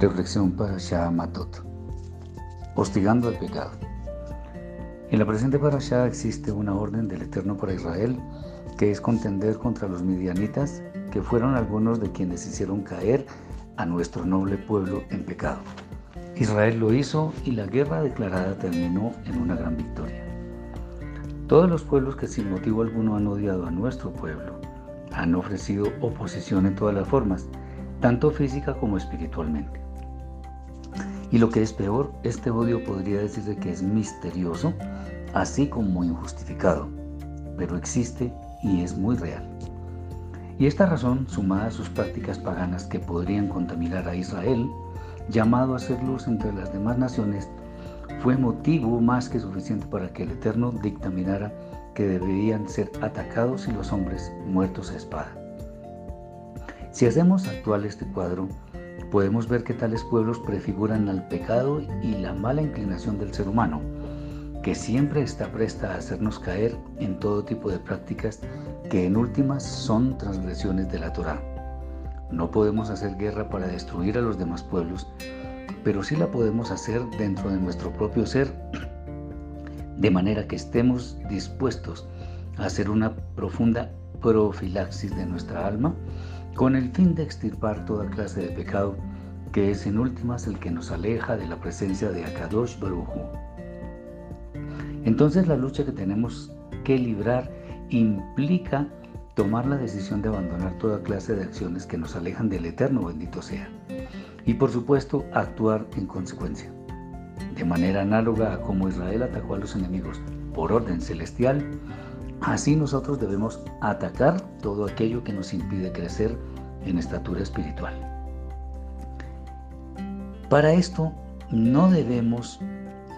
Reflexión para Matot. Hostigando al pecado. En la presente parasha existe una orden del Eterno para Israel que es contender contra los midianitas, que fueron algunos de quienes hicieron caer a nuestro noble pueblo en pecado. Israel lo hizo y la guerra declarada terminó en una gran victoria. Todos los pueblos que sin motivo alguno han odiado a nuestro pueblo han ofrecido oposición en todas las formas, tanto física como espiritualmente. Y lo que es peor, este odio podría decirse que es misterioso, así como injustificado, pero existe y es muy real. Y esta razón, sumada a sus prácticas paganas que podrían contaminar a Israel, llamado a ser luz entre las demás naciones, fue motivo más que suficiente para que el Eterno dictaminara que deberían ser atacados y los hombres muertos a espada. Si hacemos actual este cuadro, podemos ver que tales pueblos prefiguran al pecado y la mala inclinación del ser humano, que siempre está presta a hacernos caer en todo tipo de prácticas que en últimas son transgresiones de la Torá. No podemos hacer guerra para destruir a los demás pueblos, pero sí la podemos hacer dentro de nuestro propio ser, de manera que estemos dispuestos a hacer una profunda profilaxis de nuestra alma con el fin de extirpar toda clase de pecado que es en últimas el que nos aleja de la presencia de Akadosh Baruj Entonces la lucha que tenemos que librar implica tomar la decisión de abandonar toda clase de acciones que nos alejan del Eterno, bendito sea y por supuesto actuar en consecuencia. De manera análoga a como Israel atacó a los enemigos por orden celestial, así nosotros debemos atacar todo aquello que nos impide crecer en estatura espiritual. Para esto no debemos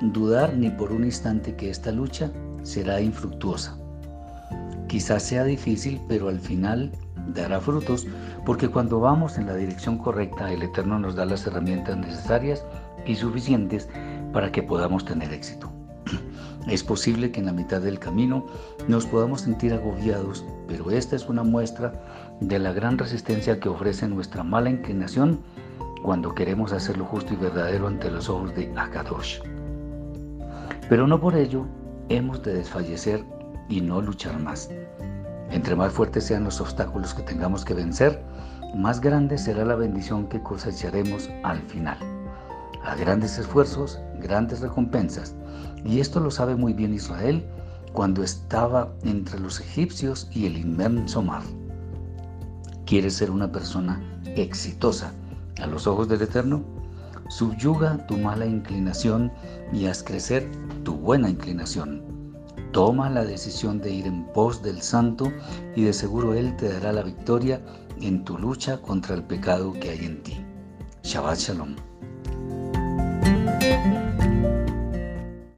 dudar ni por un instante que esta lucha será infructuosa. Quizás sea difícil, pero al final dará frutos, porque cuando vamos en la dirección correcta, el Eterno nos da las herramientas necesarias y suficientes para que podamos tener éxito. Es posible que en la mitad del camino nos podamos sentir agobiados, pero esta es una muestra de la gran resistencia que ofrece nuestra mala inclinación cuando queremos hacer lo justo y verdadero ante los ojos de Akadosh. Pero no por ello hemos de desfallecer y no luchar más. Entre más fuertes sean los obstáculos que tengamos que vencer, más grande será la bendición que cosecharemos al final. A grandes esfuerzos, grandes recompensas. Y esto lo sabe muy bien Israel cuando estaba entre los egipcios y el inmenso mar. ¿Quieres ser una persona exitosa a los ojos del Eterno? Subyuga tu mala inclinación y haz crecer tu buena inclinación. Toma la decisión de ir en pos del Santo y de seguro Él te dará la victoria en tu lucha contra el pecado que hay en ti. Shabbat Shalom. Thank you.